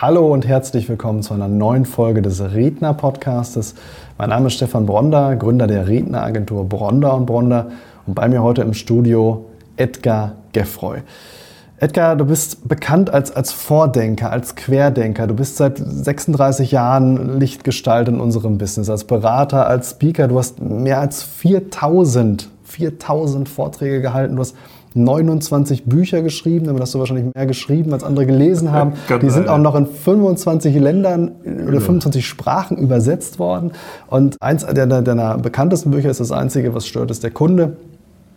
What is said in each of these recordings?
Hallo und herzlich willkommen zu einer neuen Folge des Redner-Podcastes. Mein Name ist Stefan Bronder, Gründer der Redneragentur Bronder und Bronder und bei mir heute im Studio Edgar Geffroy. Edgar, du bist bekannt als, als Vordenker, als Querdenker. Du bist seit 36 Jahren Lichtgestalt in unserem Business, als Berater, als Speaker. Du hast mehr als 4000, 4000 Vorträge gehalten. Du hast 29 Bücher geschrieben, damit hast du wahrscheinlich mehr geschrieben, als andere gelesen haben. Die sind auch noch in 25 Ländern oder 25 Sprachen übersetzt worden. Und eins deiner, deiner bekanntesten Bücher ist das einzige, was stört, ist der Kunde.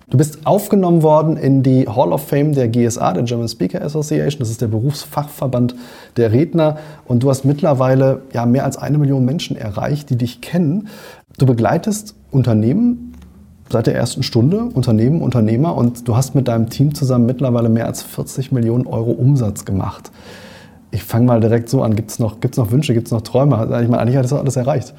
Du bist aufgenommen worden in die Hall of Fame der GSA, der German Speaker Association. Das ist der Berufsfachverband der Redner. Und du hast mittlerweile ja, mehr als eine Million Menschen erreicht, die dich kennen. Du begleitest Unternehmen seit der ersten Stunde Unternehmen, Unternehmer und du hast mit deinem Team zusammen mittlerweile mehr als 40 Millionen Euro Umsatz gemacht. Ich fange mal direkt so an. Gibt es noch, gibt's noch Wünsche, gibt es noch Träume? Also ich meine, eigentlich hat das alles erreicht.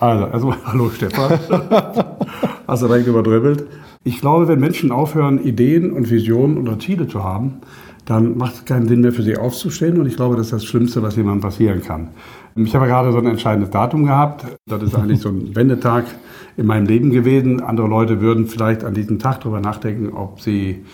Also, also hallo Stefan. Hast du direkt überdribbelt. Ich glaube, wenn Menschen aufhören, Ideen und Visionen oder Ziele zu haben, dann macht es keinen Sinn mehr für sie aufzustehen. Und ich glaube, das ist das Schlimmste, was jemandem passieren kann. Ich habe gerade so ein entscheidendes Datum gehabt. Das ist eigentlich so ein Wendetag in meinem Leben gewesen. Andere Leute würden vielleicht an diesem Tag darüber nachdenken, ob sie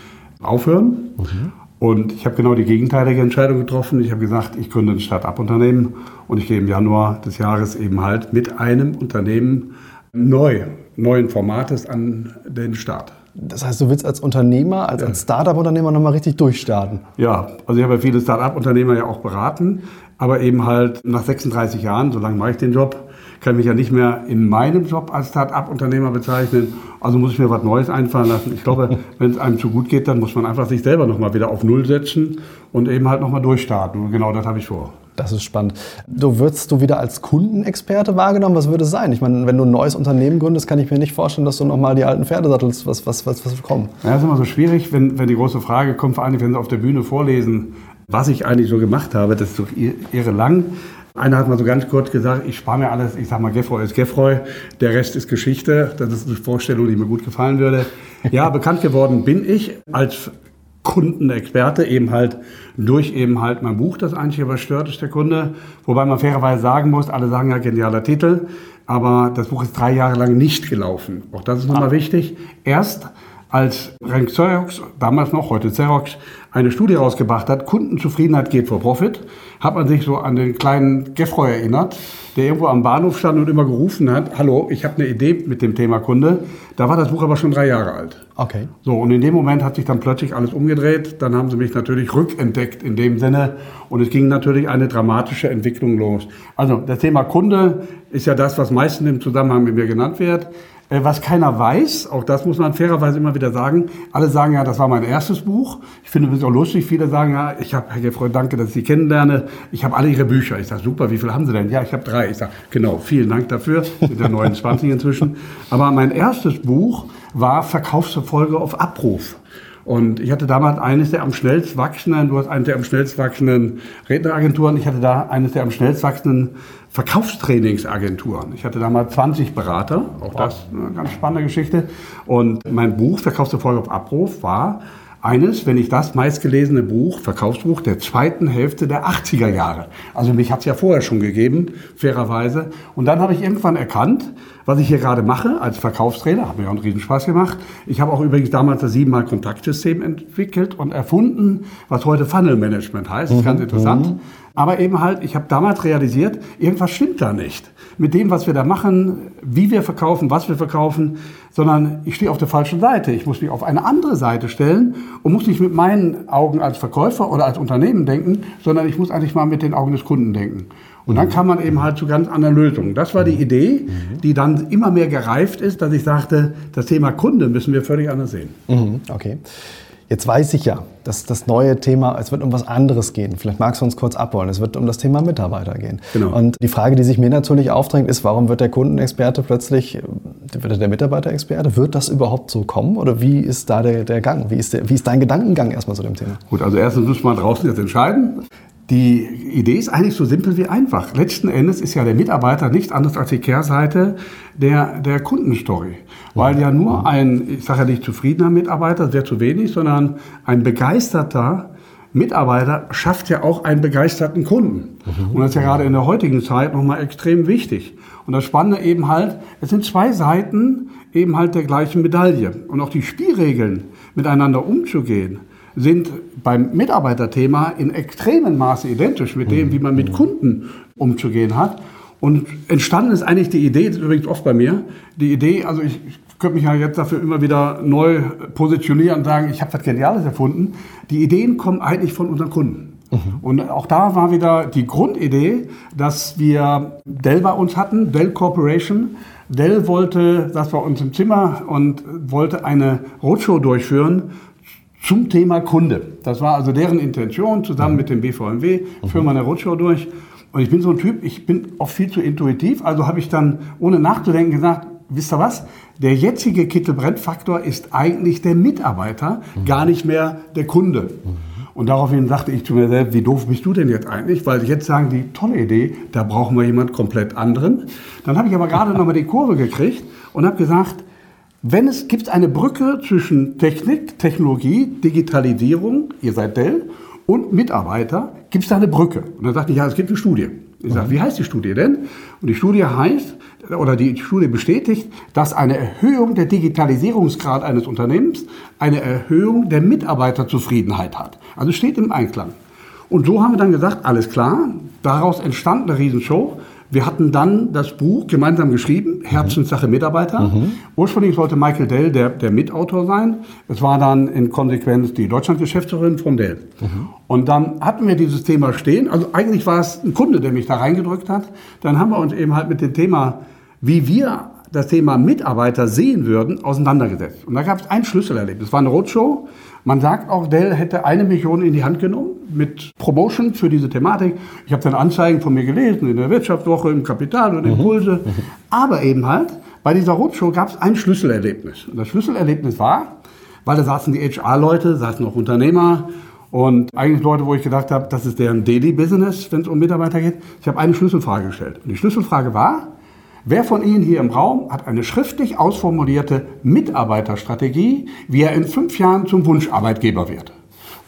aufhören. Mhm. Und ich habe genau die gegenteilige Entscheidung getroffen. Ich habe gesagt, ich gründe ein Start-up-Unternehmen und ich gehe im Januar des Jahres eben halt mit einem Unternehmen neu, neuen Formates an den Start. Das heißt, du willst als Unternehmer, als, als Startup-Unternehmer nochmal richtig durchstarten? Ja, also ich habe ja viele Startup-Unternehmer ja auch beraten, aber eben halt nach 36 Jahren, so lange mache ich den Job, kann mich ja nicht mehr in meinem Job als Start-up-Unternehmer bezeichnen. Also muss ich mir was Neues einfallen lassen. Ich glaube, wenn es einem zu gut geht, dann muss man einfach sich selber nochmal wieder auf Null setzen und eben halt nochmal durchstarten. Und genau das habe ich vor. Das ist spannend. Du würdest du wieder als Kundenexperte wahrgenommen? Was würde es sein? Ich meine, wenn du ein neues Unternehmen gründest, kann ich mir nicht vorstellen, dass du nochmal die alten Pferde sattelst. Was, was, was, was kommen? Ja, das ist immer so schwierig, wenn, wenn die große Frage kommt, vor allem, wenn sie auf der Bühne vorlesen, was ich eigentlich so gemacht habe. Das ist so irre lang. Einer hat mal so ganz kurz gesagt, ich spare mir alles, ich sage mal, Geffroy ist Geffroy, der Rest ist Geschichte. Das ist eine Vorstellung, die mir gut gefallen würde. Ja, bekannt geworden bin ich als Kundenexperte, eben halt durch eben halt mein Buch, das eigentlich was stört, ist der Kunde. Wobei man fairerweise sagen muss, alle sagen ja genialer Titel, aber das Buch ist drei Jahre lang nicht gelaufen. Auch das ist nochmal ah. wichtig. Erst als Rank Xerox, damals noch, heute Xerox, eine Studie rausgebracht hat, Kundenzufriedenheit geht vor Profit, hat man sich so an den kleinen Geffroy erinnert, der irgendwo am Bahnhof stand und immer gerufen hat, hallo, ich habe eine Idee mit dem Thema Kunde. Da war das Buch aber schon drei Jahre alt. Okay. So, und in dem Moment hat sich dann plötzlich alles umgedreht. Dann haben sie mich natürlich rückentdeckt in dem Sinne. Und es ging natürlich eine dramatische Entwicklung los. Also, das Thema Kunde ist ja das, was meistens im Zusammenhang mit mir genannt wird. Äh, was keiner weiß, auch das muss man fairerweise immer wieder sagen, alle sagen ja, das war mein erstes Buch. Ich finde es auch lustig, viele sagen ja, ich habe, Herr Gefreund, danke, dass ich Sie kennenlerne. Ich habe alle Ihre Bücher. Ich sage, super, wie viele haben Sie denn? Ja, ich habe drei. Ich sage, genau, vielen Dank dafür. Sind ja 29 inzwischen. Aber mein erstes Buch war Verkaufserfolge auf Abruf. Und ich hatte damals eines der am schnellst wachsenden, du hast eine der am schnellst wachsenden Redneragenturen, ich hatte da eines der am schnellst wachsenden Verkaufstrainingsagenturen. Ich hatte damals 20 Berater, auch das eine ganz spannende Geschichte. Und mein Buch Verkaufserfolg auf Abruf war eines, wenn nicht das meistgelesene Buch, Verkaufsbuch der zweiten Hälfte der 80er Jahre. Also mich hat es ja vorher schon gegeben, fairerweise. Und dann habe ich irgendwann erkannt, was ich hier gerade mache als Verkaufstrainer, hat mir auch einen Riesenspaß gemacht. Ich habe auch übrigens damals das siebenmal Kontaktsystem entwickelt und erfunden, was heute Funnel Management heißt. Das ist ganz mhm. interessant. Mhm. Aber eben halt, ich habe damals realisiert, irgendwas stimmt da nicht. Mit dem, was wir da machen, wie wir verkaufen, was wir verkaufen, sondern ich stehe auf der falschen Seite. Ich muss mich auf eine andere Seite stellen und muss nicht mit meinen Augen als Verkäufer oder als Unternehmen denken, sondern ich muss eigentlich mal mit den Augen des Kunden denken. Und dann kann man eben halt zu ganz anderen Lösungen. Das war die Idee, die dann immer mehr gereift ist, dass ich sagte, das Thema Kunde müssen wir völlig anders sehen. Mhm, okay. Jetzt weiß ich ja, dass das neue Thema, es wird um was anderes gehen. Vielleicht magst du uns kurz abholen. Es wird um das Thema Mitarbeiter gehen. Genau. Und die Frage, die sich mir natürlich aufdrängt, ist, warum wird der Kundenexperte plötzlich, wird der Mitarbeiterexperte? Wird das überhaupt so kommen? Oder wie ist da der, der Gang? Wie ist, der, wie ist dein Gedankengang erstmal zu dem Thema? Gut, also erstens muss man draußen jetzt entscheiden. Die Idee ist eigentlich so simpel wie einfach. Letzten Endes ist ja der Mitarbeiter nicht anders als die Kehrseite der, der Kundenstory. Weil ja nur ein, ich sage ja nicht zufriedener Mitarbeiter, wäre zu wenig, sondern ein begeisterter Mitarbeiter schafft ja auch einen begeisterten Kunden. Mhm. Und das ist ja gerade in der heutigen Zeit nochmal extrem wichtig. Und das Spannende eben halt, es sind zwei Seiten eben halt der gleichen Medaille. Und auch die Spielregeln, miteinander umzugehen, sind beim Mitarbeiterthema in extremem Maße identisch mit dem, wie man mit Kunden umzugehen hat. Und entstanden ist eigentlich die Idee, das ist übrigens oft bei mir, die Idee, also ich, ich könnte mich ja jetzt dafür immer wieder neu positionieren und sagen, ich habe was Geniales erfunden. Die Ideen kommen eigentlich von unseren Kunden. Mhm. Und auch da war wieder die Grundidee, dass wir Dell bei uns hatten, Dell Corporation. Dell wollte, das war uns im Zimmer und wollte eine Roadshow durchführen zum Thema Kunde. Das war also deren Intention, zusammen mit dem BVMW, führen wir eine Roadshow durch. Und ich bin so ein Typ, ich bin oft viel zu intuitiv, also habe ich dann ohne nachzudenken gesagt, wisst ihr was? Der jetzige Kittelbrennfaktor ist eigentlich der Mitarbeiter, mhm. gar nicht mehr der Kunde. Mhm. Und daraufhin sagte ich zu mir selbst, wie doof bist du denn jetzt eigentlich? Weil jetzt sagen die, tolle Idee, da brauchen wir jemand komplett anderen. Dann habe ich aber gerade nochmal die Kurve gekriegt und habe gesagt, wenn es gibt eine Brücke zwischen Technik, Technologie, Digitalisierung, ihr seid Dell, und Mitarbeiter, gibt es da eine Brücke. Und dann sagte ich, ja, es gibt eine Studie. Ich sage, mhm. wie heißt die Studie denn? Und die Studie heißt, oder die Studie bestätigt, dass eine Erhöhung der Digitalisierungsgrad eines Unternehmens eine Erhöhung der Mitarbeiterzufriedenheit hat. Also steht im Einklang. Und so haben wir dann gesagt, alles klar, daraus entstand eine Riesenshow. Wir hatten dann das Buch gemeinsam geschrieben, Herzenssache Mitarbeiter. Mhm. Ursprünglich sollte Michael Dell der, der Mitautor sein. Es war dann in Konsequenz die Deutschlandgeschäftsführerin von Dell. Mhm. Und dann hatten wir dieses Thema stehen. Also eigentlich war es ein Kunde, der mich da reingedrückt hat. Dann haben wir uns eben halt mit dem Thema, wie wir das Thema Mitarbeiter sehen würden, auseinandergesetzt. Und da gab es ein Schlüsselerlebnis. Es war eine Roadshow. Man sagt auch, Dell hätte eine Million in die Hand genommen mit Promotion für diese Thematik. Ich habe dann Anzeigen von mir gelesen in der Wirtschaftswoche, im Kapital und Impulse. Mhm. Aber eben halt, bei dieser Roadshow gab es ein Schlüsselerlebnis. Und das Schlüsselerlebnis war, weil da saßen die HR-Leute, saßen auch Unternehmer und eigentlich Leute, wo ich gedacht habe, das ist deren Daily Business, wenn es um Mitarbeiter geht. Ich habe eine Schlüsselfrage gestellt. Und die Schlüsselfrage war, Wer von Ihnen hier im Raum hat eine schriftlich ausformulierte Mitarbeiterstrategie, wie er in fünf Jahren zum Wunscharbeitgeber wird?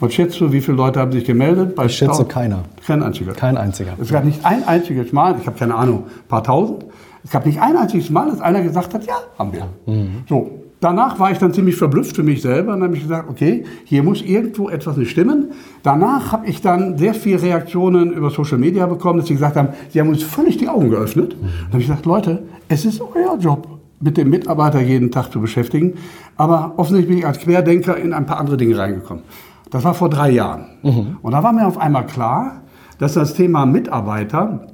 Was schätzt du, wie viele Leute haben sich gemeldet? Bei ich schätze keiner. Kein einziger. Kein einziger. Es gab nicht ein einziges Mal, ich habe keine Ahnung, ein paar tausend. Es gab nicht ein einziges Mal, dass einer gesagt hat, ja, haben wir. Mhm. So, Danach war ich dann ziemlich verblüfft für mich selber und habe ich gesagt, okay, hier muss irgendwo etwas nicht stimmen. Danach habe ich dann sehr viele Reaktionen über Social Media bekommen, dass sie gesagt haben, sie haben uns völlig die Augen geöffnet. Mhm. Dann habe ich gesagt, Leute, es ist euer Job, mit dem Mitarbeiter jeden Tag zu beschäftigen. Aber offensichtlich bin ich als Querdenker in ein paar andere Dinge reingekommen. Das war vor drei Jahren. Mhm. Und da war mir auf einmal klar, dass das Thema Mitarbeiter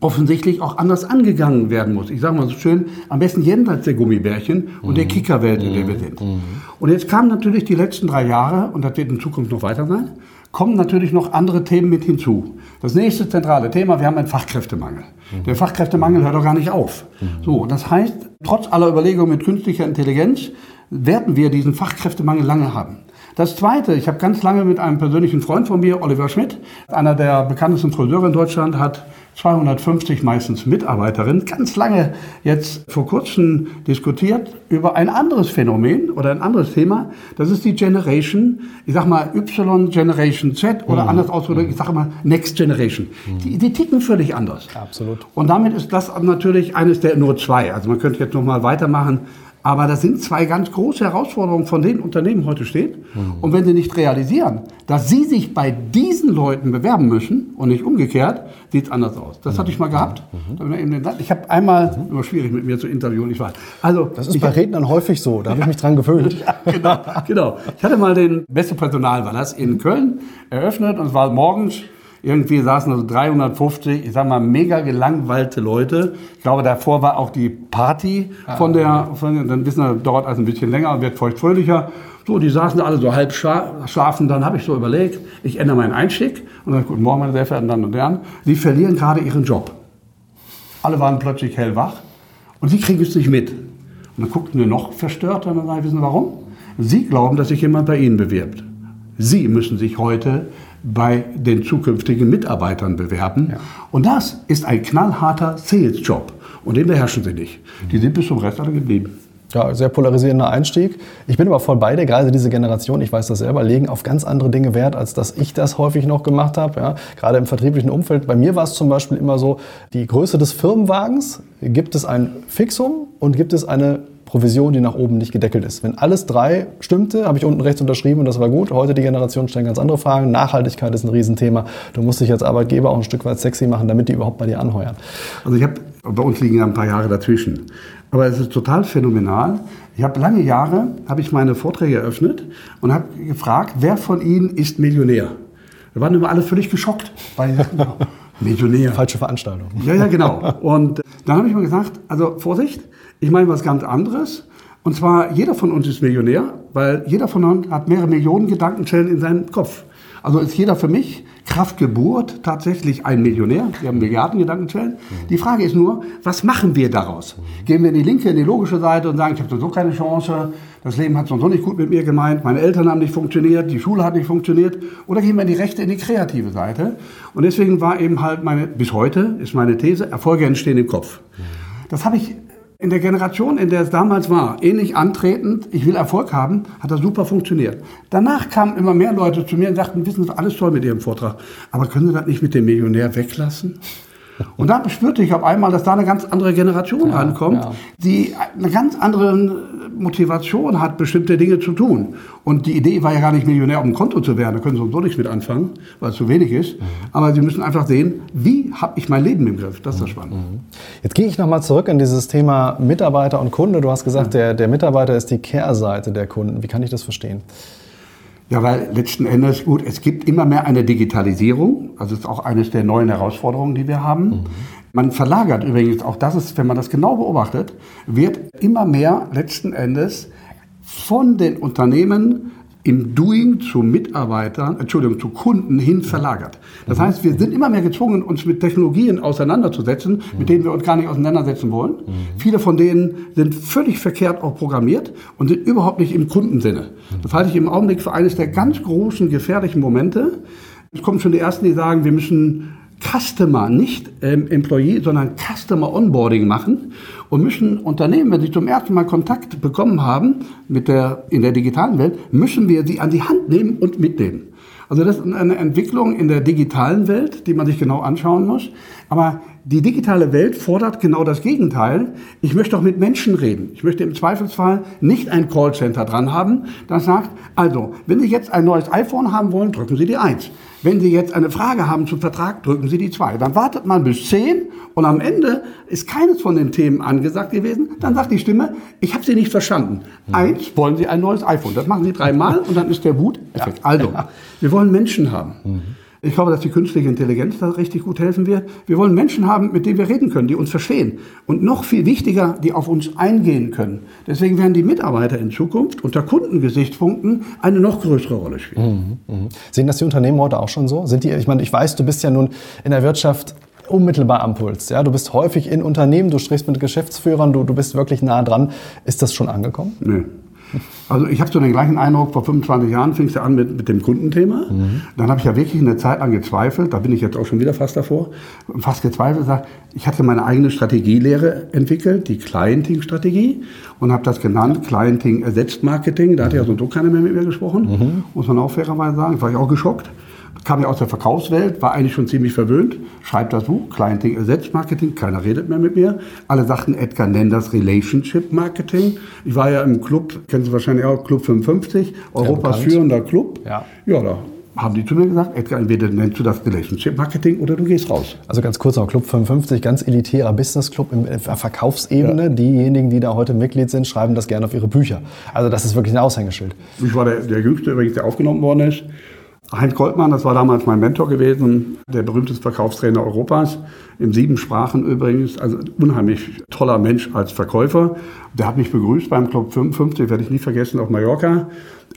offensichtlich auch anders angegangen werden muss. Ich sage mal so schön, am besten jenseits der Gummibärchen und mhm. der Kickerwelt, in der wir sind. Mhm. Und jetzt kamen natürlich die letzten drei Jahre, und das wird in Zukunft noch weiter sein, kommen natürlich noch andere Themen mit hinzu. Das nächste zentrale Thema, wir haben einen Fachkräftemangel. Mhm. Der Fachkräftemangel hört doch gar nicht auf. Mhm. So, das heißt, trotz aller Überlegungen mit künstlicher Intelligenz werden wir diesen Fachkräftemangel lange haben. Das Zweite, ich habe ganz lange mit einem persönlichen Freund von mir, Oliver Schmidt, einer der bekanntesten Friseure in Deutschland, hat 250 meistens Mitarbeiterinnen, ganz lange jetzt vor kurzem diskutiert über ein anderes Phänomen oder ein anderes Thema. Das ist die Generation, ich sag mal Y Generation Z oder mhm. anders ausgedrückt, ich sage mal Next Generation. Mhm. Die, die ticken völlig anders. Absolut. Und damit ist das natürlich eines der nur zwei. Also man könnte jetzt noch mal weitermachen. Aber das sind zwei ganz große Herausforderungen, von denen Unternehmen heute stehen. Mhm. Und wenn sie nicht realisieren, dass sie sich bei diesen Leuten bewerben müssen und nicht umgekehrt, sieht es anders aus. Das mhm. hatte ich mal gehabt. Mhm. Ich habe einmal, mhm. immer schwierig mit mir zu interviewen, ich weiß. Also, das ist bei Rednern häufig so, da habe ich mich dran gewöhnt. ja, genau, genau. Ich hatte mal den beste Personal, war das, in Köln eröffnet und es war morgens Irgendwie saßen also 350, ich sag mal, mega gelangweilte Leute. Ich glaube, davor war auch die Party von der, von, dann wissen wir, dauert also ein bisschen länger und wird feuchtfröhlicher. So, die saßen alle so halb schla- schlafen. Dann habe ich so überlegt, ich ändere meinen Einstieg und dann, guten Morgen, meine sehr verehrten Damen und Herren, Sie verlieren gerade Ihren Job. Alle waren plötzlich hellwach und Sie kriegen es nicht mit. Und dann guckten wir noch verstört und dann sage ich, wissen Sie warum? Sie glauben, dass sich jemand bei Ihnen bewirbt. Sie müssen sich heute bei den zukünftigen Mitarbeitern bewerben. Und das ist ein knallharter Sales-Job. Und den beherrschen Sie nicht. Die sind bis zum Rest alle geblieben. Ja, sehr polarisierender Einstieg. Ich bin aber voll bei dir, gerade diese Generation, ich weiß das selber, legen auf ganz andere Dinge Wert, als dass ich das häufig noch gemacht habe. Ja, gerade im vertrieblichen Umfeld. Bei mir war es zum Beispiel immer so, die Größe des Firmenwagens, gibt es ein Fixum und gibt es eine Provision, die nach oben nicht gedeckelt ist. Wenn alles drei stimmte, habe ich unten rechts unterschrieben und das war gut. Heute die Generation stellen ganz andere Fragen. Nachhaltigkeit ist ein Riesenthema. Du musst dich als Arbeitgeber auch ein Stück weit sexy machen, damit die überhaupt bei dir anheuern. Also ich habe, bei uns liegen ja ein paar Jahre dazwischen. Aber es ist total phänomenal. Ich habe lange Jahre, habe ich meine Vorträge eröffnet und habe gefragt, wer von Ihnen ist Millionär? Da waren immer alle völlig geschockt. Weil, Millionär. Falsche Veranstaltung. Ja, ja, genau. Und dann habe ich mir gesagt, also Vorsicht, ich meine was ganz anderes. Und zwar, jeder von uns ist Millionär, weil jeder von uns hat mehrere Millionen Gedankenzellen in seinem Kopf. Also ist jeder für mich, Kraft Geburt, tatsächlich ein Millionär. Wir haben Milliarden Gedankenzellen. Die Frage ist nur, was machen wir daraus? Gehen wir in die linke, in die logische Seite und sagen, ich habe sowieso keine Chance, das Leben hat sowieso nicht gut mit mir gemeint, meine Eltern haben nicht funktioniert, die Schule hat nicht funktioniert. Oder gehen wir in die rechte, in die kreative Seite? Und deswegen war eben halt meine, bis heute ist meine These, Erfolge entstehen im Kopf. Das habe ich in der Generation, in der es damals war, ähnlich antretend, ich will Erfolg haben, hat das super funktioniert. Danach kamen immer mehr Leute zu mir und sagten, wissen Sie, alles toll mit Ihrem Vortrag, aber können Sie das nicht mit dem Millionär weglassen? Und dann spürte ich auf einmal, dass da eine ganz andere Generation rankommt, ja. die eine ganz andere Motivation hat, bestimmte Dinge zu tun. Und die Idee war ja gar nicht Millionär, um ein Konto zu werden. Da können Sie sowieso nichts mit anfangen, weil es zu wenig ist. Aber Sie müssen einfach sehen, wie habe ich mein Leben im Griff? Das ist das Spannende. Jetzt gehe ich nochmal zurück in dieses Thema Mitarbeiter und Kunde. Du hast gesagt, der, der Mitarbeiter ist die Kehrseite der Kunden. Wie kann ich das verstehen? Ja, weil letzten Endes, gut, es gibt immer mehr eine Digitalisierung. Also ist auch eines der neuen Herausforderungen, die wir haben. Man verlagert übrigens, auch das ist, wenn man das genau beobachtet, wird immer mehr letzten Endes von den Unternehmen im Doing zu Mitarbeitern, Entschuldigung, zu Kunden hin verlagert. Das heißt, wir sind immer mehr gezwungen, uns mit Technologien auseinanderzusetzen, mit denen wir uns gar nicht auseinandersetzen wollen. Viele von denen sind völlig verkehrt auch programmiert und sind überhaupt nicht im Kundensinne. Das halte ich im Augenblick für eines der ganz großen gefährlichen Momente. Es kommen schon die Ersten, die sagen, wir müssen Customer, nicht ähm, Employee, sondern Customer Onboarding machen und müssen Unternehmen, wenn sie zum ersten Mal Kontakt bekommen haben mit der, in der digitalen Welt, müssen wir sie an die Hand nehmen und mitnehmen. Also das ist eine Entwicklung in der digitalen Welt, die man sich genau anschauen muss. Aber die digitale Welt fordert genau das Gegenteil. Ich möchte auch mit Menschen reden. Ich möchte im Zweifelsfall nicht ein Callcenter dran haben, das sagt, also, wenn Sie jetzt ein neues iPhone haben wollen, drücken Sie die 1. Wenn Sie jetzt eine Frage haben zum Vertrag, drücken Sie die 2. Dann wartet man bis 10 und am Ende ist keines von den Themen angesagt gewesen. Dann sagt die Stimme, ich habe Sie nicht verstanden. Eins, wollen Sie ein neues iPhone. Das machen Sie dreimal und dann ist der Wut-Effekt. Also, wir wollen Menschen haben. Ich glaube, dass die künstliche Intelligenz da richtig gut helfen wird. Wir wollen Menschen haben, mit denen wir reden können, die uns verstehen. Und noch viel wichtiger, die auf uns eingehen können. Deswegen werden die Mitarbeiter in Zukunft unter Kundengesichtspunkten eine noch größere Rolle spielen. Mhm. Sehen das die Unternehmen heute auch schon so? Sind die, ich meine, ich weiß, du bist ja nun in der Wirtschaft unmittelbar am Puls. Ja? Du bist häufig in Unternehmen, du sprichst mit Geschäftsführern, du, du bist wirklich nah dran. Ist das schon angekommen? Nee. Also ich habe so den gleichen Eindruck, vor 25 Jahren fing es ja an mit, mit dem Kundenthema. Dann habe ich ja wirklich eine Zeit lang gezweifelt, da bin ich jetzt auch schon wieder fast davor, fast gezweifelt, gesagt, ich hatte meine eigene Strategielehre entwickelt, die Clienting-Strategie und habe das genannt, Clienting ersetzt Marketing. Da hat ja so und so keiner mehr mit mir gesprochen, muss man auch fairerweise sagen, war ich auch geschockt kam ja aus der Verkaufswelt, war eigentlich schon ziemlich verwöhnt. Schreibt das Buch, Clienting ersetzt Marketing, keiner redet mehr mit mir. Alle sagten, Edgar nennt das Relationship Marketing. Ich war ja im Club, kennen Sie wahrscheinlich auch, Club 55, Europas bekannt. führender Club. Ja. Ja, da haben die zu mir gesagt, Edgar, entweder nennst du das Relationship Marketing oder du gehst raus. Also ganz kurz noch, Club 55, ganz elitärer Business Club in der Verkaufsebene. Diejenigen, die da heute Mitglied sind, schreiben das gerne auf ihre Bücher. Also das ist wirklich ein Aushängeschild. Ich war der, der Jüngste übrigens, der aufgenommen worden ist. Heinz Goldmann, das war damals mein Mentor gewesen, der berühmteste Verkaufstrainer Europas, in sieben Sprachen übrigens, also unheimlich toller Mensch als Verkäufer. Der hat mich begrüßt beim Club 55, werde ich nie vergessen, auf Mallorca,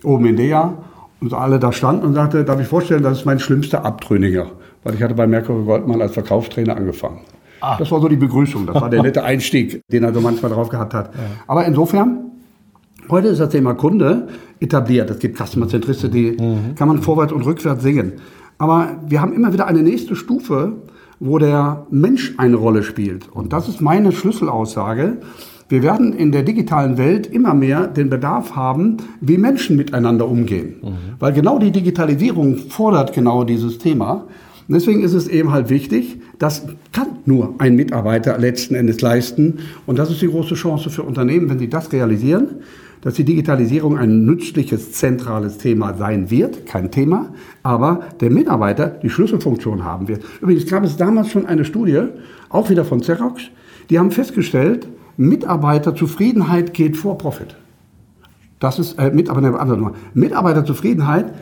oben in Dea. Und alle da standen und sagte, darf ich vorstellen, das ist mein schlimmster Abtrünniger, weil ich hatte bei Merkur Goldmann als Verkaufstrainer angefangen. Ah. Das war so die Begrüßung, das war der nette Einstieg, den er so manchmal drauf gehabt hat. Ja. Aber insofern, heute ist das Thema Kunde etabliert. Es gibt Customer-Zentriste, die mhm. kann man vorwärts und rückwärts singen. Aber wir haben immer wieder eine nächste Stufe, wo der Mensch eine Rolle spielt. Und das ist meine Schlüsselaussage. Wir werden in der digitalen Welt immer mehr den Bedarf haben, wie Menschen miteinander umgehen. Mhm. Weil genau die Digitalisierung fordert genau dieses Thema. Und deswegen ist es eben halt wichtig, das kann nur ein Mitarbeiter letzten Endes leisten. Und das ist die große Chance für Unternehmen, wenn sie das realisieren, dass die Digitalisierung ein nützliches, zentrales Thema sein wird, kein Thema, aber der Mitarbeiter die Schlüsselfunktion haben wird. Übrigens gab es damals schon eine Studie, auch wieder von Xerox, die haben festgestellt, Mitarbeiterzufriedenheit geht vor Profit. Das ist äh, Mitarbeiter, Mitarbeiterzufriedenheit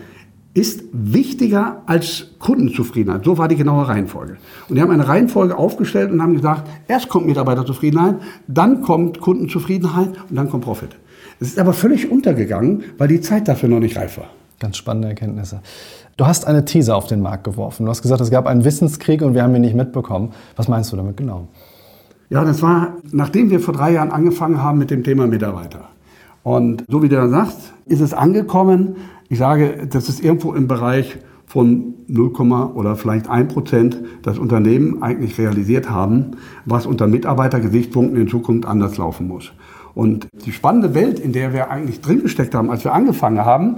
ist wichtiger als Kundenzufriedenheit. So war die genaue Reihenfolge. Und die haben eine Reihenfolge aufgestellt und haben gesagt, erst kommt Mitarbeiterzufriedenheit, dann kommt Kundenzufriedenheit und dann kommt Profit. Es ist aber völlig untergegangen, weil die Zeit dafür noch nicht reif war. Ganz spannende Erkenntnisse. Du hast eine These auf den Markt geworfen. Du hast gesagt, es gab einen Wissenskrieg und wir haben ihn nicht mitbekommen. Was meinst du damit genau? Ja, das war, nachdem wir vor drei Jahren angefangen haben mit dem Thema Mitarbeiter. Und so wie du da sagst, ist es angekommen. Ich sage, das ist irgendwo im Bereich von 0, oder vielleicht 1 Prozent das Unternehmen eigentlich realisiert haben, was unter Mitarbeitergesichtspunkten in Zukunft anders laufen muss. Und die spannende Welt, in der wir eigentlich drin gesteckt haben, als wir angefangen haben,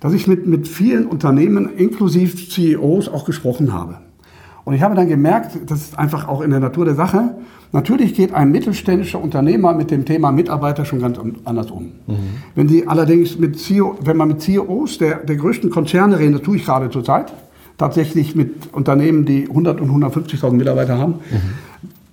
dass ich mit, mit vielen Unternehmen, inklusive CEOs, auch gesprochen habe. Und ich habe dann gemerkt, das ist einfach auch in der Natur der Sache, natürlich geht ein mittelständischer Unternehmer mit dem Thema Mitarbeiter schon ganz anders um. Mhm. Wenn Sie allerdings mit CEO, wenn man mit CEOs der, der größten Konzerne reden, das tue ich gerade zurzeit, tatsächlich mit Unternehmen, die 100 und 150.000 Mitarbeiter haben, mhm.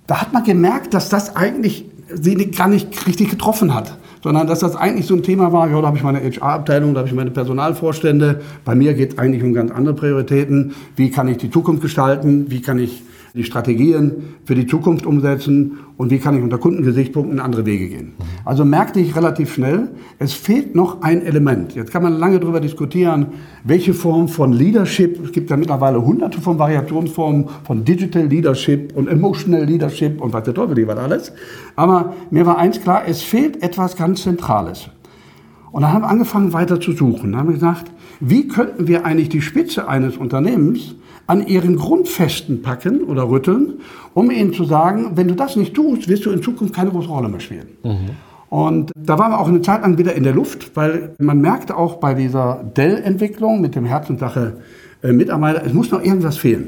da hat man gemerkt, dass das eigentlich sie gar nicht richtig getroffen hat, sondern dass das eigentlich so ein Thema war, ja, da habe ich meine HR-Abteilung, da habe ich meine Personalvorstände, bei mir geht es eigentlich um ganz andere Prioritäten, wie kann ich die Zukunft gestalten, wie kann ich die Strategien für die Zukunft umsetzen und wie kann ich unter Kundengesichtspunkten andere Wege gehen. Also merkte ich relativ schnell, es fehlt noch ein Element. Jetzt kann man lange darüber diskutieren, welche Form von Leadership, es gibt ja mittlerweile hunderte von Variationsformen von Digital Leadership und Emotional Leadership und was der Teufel lieber alles. Aber mir war eins klar, es fehlt etwas ganz Zentrales. Und dann haben wir angefangen weiter zu suchen. Dann haben wir gesagt, wie könnten wir eigentlich die Spitze eines Unternehmens an ihren Grundfesten packen oder rütteln, um ihnen zu sagen, wenn du das nicht tust, wirst du in Zukunft keine große Rolle mehr spielen. Mhm. Und da waren wir auch eine Zeit lang wieder in der Luft, weil man merkte auch bei dieser Dell-Entwicklung mit dem Herz und Sache äh, Mitarbeiter, es muss noch irgendwas fehlen.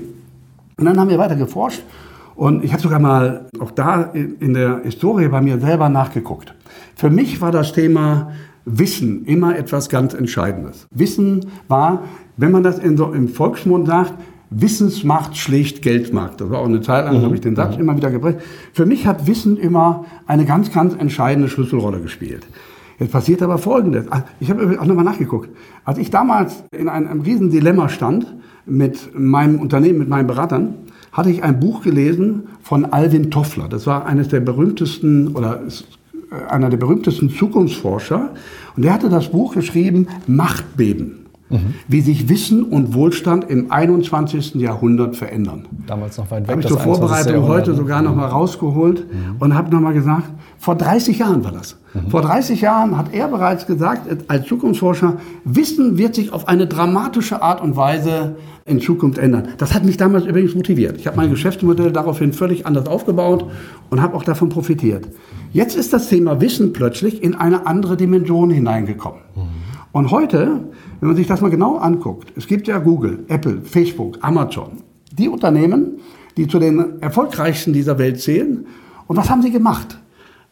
Und dann haben wir weiter geforscht und ich habe sogar mal auch da in der Historie bei mir selber nachgeguckt. Für mich war das Thema Wissen immer etwas ganz Entscheidendes. Wissen war, wenn man das in so im Volksmund sagt, Wissensmacht schlägt Geldmarkt. Das war auch eine Zeit lang, mhm. habe ich den Satz mhm. immer wieder gebracht. Für mich hat Wissen immer eine ganz, ganz entscheidende Schlüsselrolle gespielt. Jetzt passiert aber Folgendes. Ah, ich habe auch nochmal nachgeguckt. Als ich damals in einem, einem riesen Dilemma stand mit meinem Unternehmen, mit meinen Beratern, hatte ich ein Buch gelesen von Alvin Toffler. Das war eines der berühmtesten oder äh, einer der berühmtesten Zukunftsforscher. Und der hatte das Buch geschrieben, Machtbeben mhm. wie sich Wissen und Wohlstand im 21. Jahrhundert verändern. Damals noch weit weg. Habe ich zur Vorbereitung heute sogar noch mal rausgeholt mhm. und habe noch mal gesagt, vor 30 Jahren war das. Mhm. Vor 30 Jahren hat er bereits gesagt, als Zukunftsforscher, Wissen wird sich auf eine dramatische Art und Weise in Zukunft ändern. Das hat mich damals übrigens motiviert. Ich habe mein mhm. Geschäftsmodell daraufhin völlig anders aufgebaut und habe auch davon profitiert. Jetzt ist das Thema Wissen plötzlich in eine andere Dimension hineingekommen. Und heute wenn man sich das mal genau anguckt, es gibt ja Google, Apple, Facebook, Amazon, die Unternehmen, die zu den erfolgreichsten dieser Welt zählen. Und was haben sie gemacht?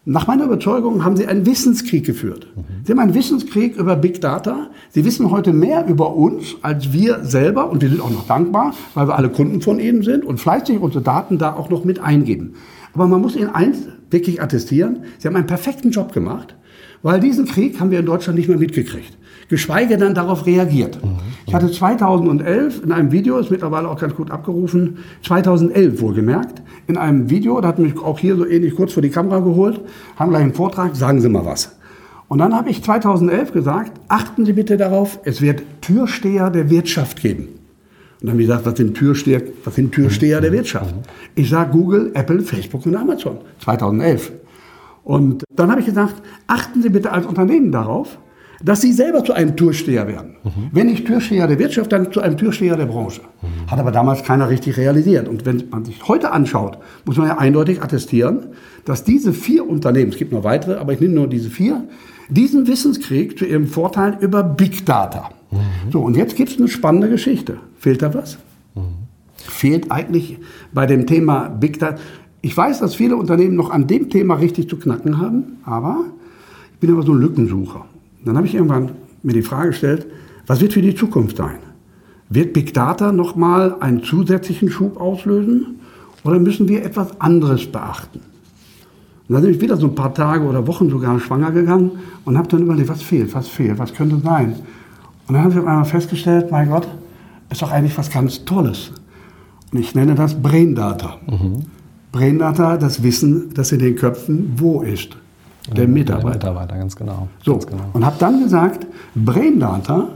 Nach meiner Überzeugung haben sie einen Wissenskrieg geführt. Mhm. Sie haben einen Wissenskrieg über Big Data. Sie wissen heute mehr über uns als wir selber und wir sind auch noch dankbar, weil wir alle Kunden von ihnen sind und fleißig unsere Daten da auch noch mit eingeben. Aber man muss ihnen eins wirklich attestieren, sie haben einen perfekten Job gemacht, weil diesen Krieg haben wir in Deutschland nicht mehr mitgekriegt. Geschweige denn darauf reagiert. Ich hatte 2011 in einem Video, ist mittlerweile auch ganz gut abgerufen, 2011 wohlgemerkt, in einem Video, da hat mich auch hier so ähnlich kurz vor die Kamera geholt, haben gleich einen Vortrag, sagen Sie mal was. Und dann habe ich 2011 gesagt, achten Sie bitte darauf, es wird Türsteher der Wirtschaft geben. Und dann haben die gesagt, was sind Türsteher, was sind Türsteher der Wirtschaft? Ich sage Google, Apple, Facebook und Amazon. 2011. Und dann habe ich gesagt, achten Sie bitte als Unternehmen darauf, dass Sie selber zu einem Türsteher werden. Mhm. Wenn nicht Türsteher der Wirtschaft, dann zu einem Türsteher der Branche. Mhm. Hat aber damals keiner richtig realisiert. Und wenn man sich heute anschaut, muss man ja eindeutig attestieren, dass diese vier Unternehmen, es gibt noch weitere, aber ich nehme nur diese vier, diesen Wissenskrieg zu ihrem Vorteil über Big Data. Mhm. So, und jetzt gibt es eine spannende Geschichte. Fehlt da was? Mhm. Fehlt eigentlich bei dem Thema Big Data. Ich weiß, dass viele Unternehmen noch an dem Thema richtig zu knacken haben, aber ich bin aber so ein Lückensucher. Dann habe ich irgendwann mir die Frage gestellt, was wird für die Zukunft sein? Wird Big Data nochmal einen zusätzlichen Schub auslösen oder müssen wir etwas anderes beachten? Und dann bin ich wieder so ein paar Tage oder Wochen sogar schwanger gegangen und habe dann überlegt, was fehlt, was fehlt, was könnte sein. Und dann habe ich auf einmal festgestellt, mein Gott, ist doch eigentlich was ganz Tolles. Und ich nenne das Brain Data. Mhm. Brain Data, das Wissen, das in den Köpfen wo ist. Der Mitarbeiter. Der Mitarbeiter, ganz genau. So, ganz genau. und habe dann gesagt, Brain Data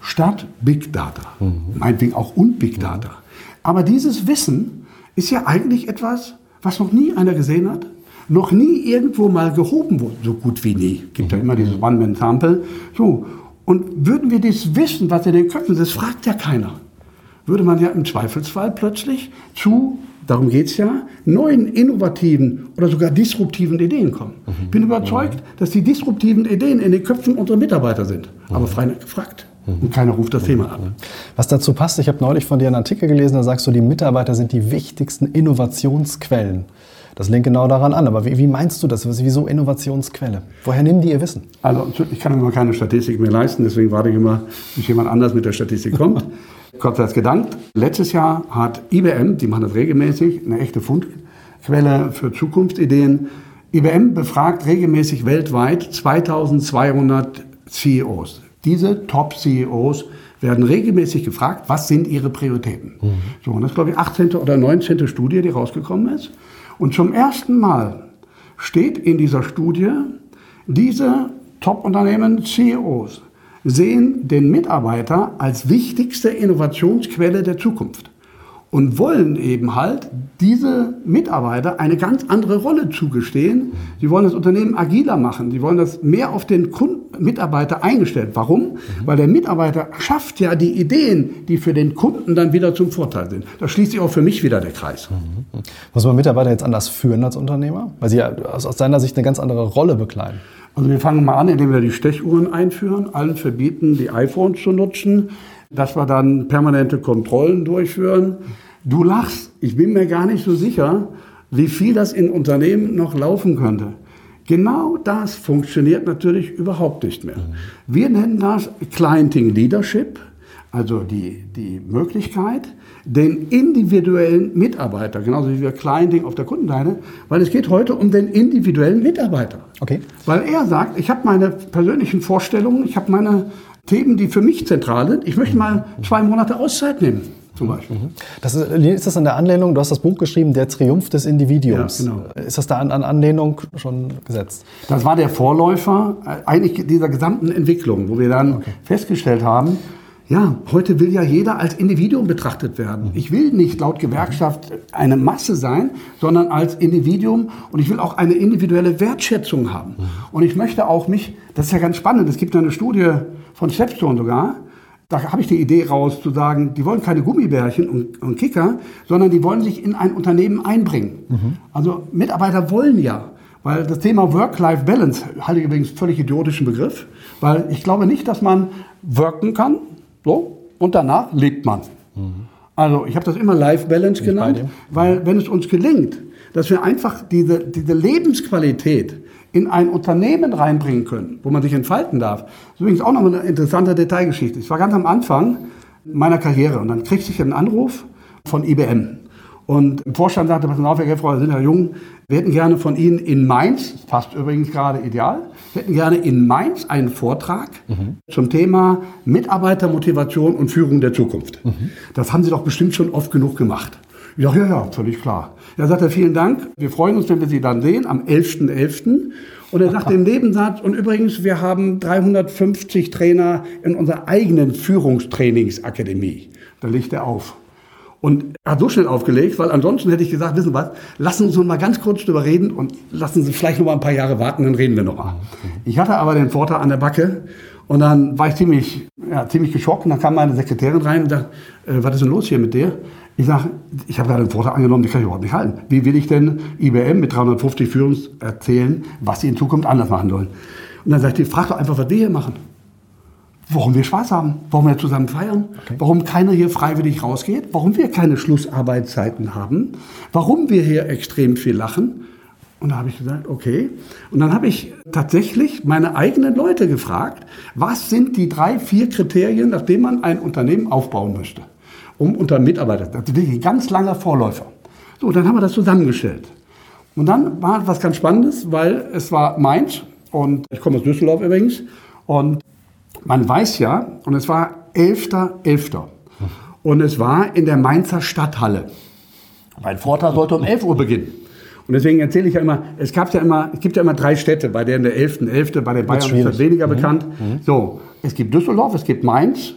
statt Big Data. Mhm. Meinetwegen auch und Big Data. Mhm. Aber dieses Wissen ist ja eigentlich etwas, was noch nie einer gesehen hat, noch nie irgendwo mal gehoben wurde, so gut wie nie. Gibt ja mhm. immer dieses One-Man-Sample. So, und würden wir das wissen, was in den Köpfen ist, das fragt ja keiner, würde man ja im Zweifelsfall plötzlich zu, darum geht es ja, neuen, innovativen oder sogar disruptiven Ideen kommen. Mhm. Ich bin überzeugt, mhm. dass die disruptiven Ideen in den Köpfen unserer Mitarbeiter sind, aber mhm. frei gefragt. Und keiner ruft das Thema ab. Was dazu passt, ich habe neulich von dir einen Artikel gelesen, da sagst du, die Mitarbeiter sind die wichtigsten Innovationsquellen. Das lehnt genau daran an. Aber wie, wie meinst du das? Wieso Innovationsquelle? Woher nehmen die ihr Wissen? Also ich kann mir keine Statistik mehr leisten, deswegen warte ich immer, bis jemand anders mit der Statistik kommt. Gott sei Dank gedankt. Letztes Jahr hat IBM, die machen das regelmäßig, eine echte Fundquelle für Zukunftsideen. IBM befragt regelmäßig weltweit 2200 CEOs. Diese Top-CEOs werden regelmäßig gefragt, was sind ihre Prioritäten. Mhm. So, und das ist, glaube ich, 18. oder 19. Studie, die rausgekommen ist. Und zum ersten Mal steht in dieser Studie, diese Top-Unternehmen, CEOs, sehen den Mitarbeiter als wichtigste Innovationsquelle der Zukunft und wollen eben halt diese Mitarbeiter eine ganz andere Rolle zugestehen. Sie wollen das Unternehmen agiler machen. Sie wollen das mehr auf den Kunden, Mitarbeiter eingestellt. Warum? Mhm. Weil der Mitarbeiter schafft ja die Ideen, die für den Kunden dann wieder zum Vorteil sind. Da schließt sich auch für mich wieder der Kreis. Mhm. Muss man Mitarbeiter jetzt anders führen als Unternehmer? Weil sie ja aus seiner Sicht eine ganz andere Rolle bekleiden. Also wir fangen mal an, indem wir die Stechuhren einführen, allen verbieten, die iPhones zu nutzen dass wir dann permanente Kontrollen durchführen. Du lachst, ich bin mir gar nicht so sicher, wie viel das in Unternehmen noch laufen könnte. Genau das funktioniert natürlich überhaupt nicht mehr. Wir nennen das Clienting Leadership, also die, die Möglichkeit, den individuellen Mitarbeiter, genauso wie wir Clienting auf der Kundenseite, weil es geht heute um den individuellen Mitarbeiter. Okay. Weil er sagt, ich habe meine persönlichen Vorstellungen, ich habe meine Themen, die für mich zentral sind. Ich möchte mal zwei Monate Auszeit nehmen. Zum Beispiel. Mhm. Das ist, ist das in der Anlehnung, du hast das Buch geschrieben, Der Triumph des Individuums. Ja, genau. Ist das da an, an Anlehnung schon gesetzt? Das war der Vorläufer äh, eigentlich dieser gesamten Entwicklung, wo wir dann okay. festgestellt haben, ja, heute will ja jeder als Individuum betrachtet werden. Ich will nicht laut Gewerkschaft eine Masse sein, sondern als Individuum und ich will auch eine individuelle Wertschätzung haben. Und ich möchte auch mich, das ist ja ganz spannend, es gibt eine Studie von Stepstone sogar, da habe ich die Idee raus zu sagen, die wollen keine Gummibärchen und, und Kicker, sondern die wollen sich in ein Unternehmen einbringen. Mhm. Also Mitarbeiter wollen ja, weil das Thema Work-Life-Balance halte ich übrigens völlig idiotischen Begriff, weil ich glaube nicht, dass man worken kann, so, und danach lebt man. Mhm. Also ich habe das immer Life Balance genannt, weil wenn es uns gelingt, dass wir einfach diese, diese Lebensqualität in ein Unternehmen reinbringen können, wo man sich entfalten darf. Das ist übrigens auch noch eine interessante Detailgeschichte. Ich war ganz am Anfang meiner Karriere und dann kriegte ich einen Anruf von IBM. Und im Vorstand sagte, pass auf, Herr Geffroy, sind ja jung, wir hätten gerne von Ihnen in Mainz, das passt übrigens gerade ideal, wir hätten gerne in Mainz einen Vortrag mhm. zum Thema Mitarbeitermotivation und Führung der Zukunft. Mhm. Das haben Sie doch bestimmt schon oft genug gemacht. Ja, ja, ja, völlig klar. Da sagt er, vielen Dank, wir freuen uns, wenn wir Sie dann sehen, am 11.11. .11. Und er sagt im Nebensatz, und übrigens, wir haben 350 Trainer in unserer eigenen Führungstrainingsakademie. Da legt er auf. Und er hat so schnell aufgelegt, weil ansonsten hätte ich gesagt, wissen Sie was, lassen Sie uns mal ganz kurz drüber reden und lassen Sie vielleicht noch mal ein paar Jahre warten, dann reden wir noch mal. Ich hatte aber den Vorteil an der Backe und dann war ich ziemlich, ja, ziemlich geschockt und dann kam meine Sekretärin rein und sagte, äh, was ist denn los hier mit dir? Ich sage, ich habe gerade einen Vortrag angenommen, den kann ich überhaupt nicht halten. Wie will ich denn IBM mit 350 Führungs erzählen, was sie in Zukunft anders machen sollen? Und dann sagt die, frag doch einfach, was wir hier machen. Warum wir Spaß haben, warum wir zusammen feiern, okay. warum keiner hier freiwillig rausgeht, warum wir keine Schlussarbeitszeiten haben, warum wir hier extrem viel lachen. Und da habe ich gesagt, okay. Und dann habe ich tatsächlich meine eigenen Leute gefragt, was sind die drei, vier Kriterien, nach denen man ein Unternehmen aufbauen möchte, um unter Mitarbeiter. Das ist ein ganz langer Vorläufer. So, dann haben wir das zusammengestellt. Und dann war was ganz Spannendes, weil es war Mainz und ich komme aus Düsseldorf übrigens. Und man weiß ja, und es war 11.11. .11. Und es war in der Mainzer Stadthalle. Mein Vortrag sollte um 11 Uhr beginnen. Und deswegen erzähle ich ja immer, es, gab ja immer, es gibt ja immer drei Städte, bei der in der 11.11., .11., bei den Bayern ist das weniger mhm. bekannt. Mhm. So, es gibt Düsseldorf, es gibt Mainz,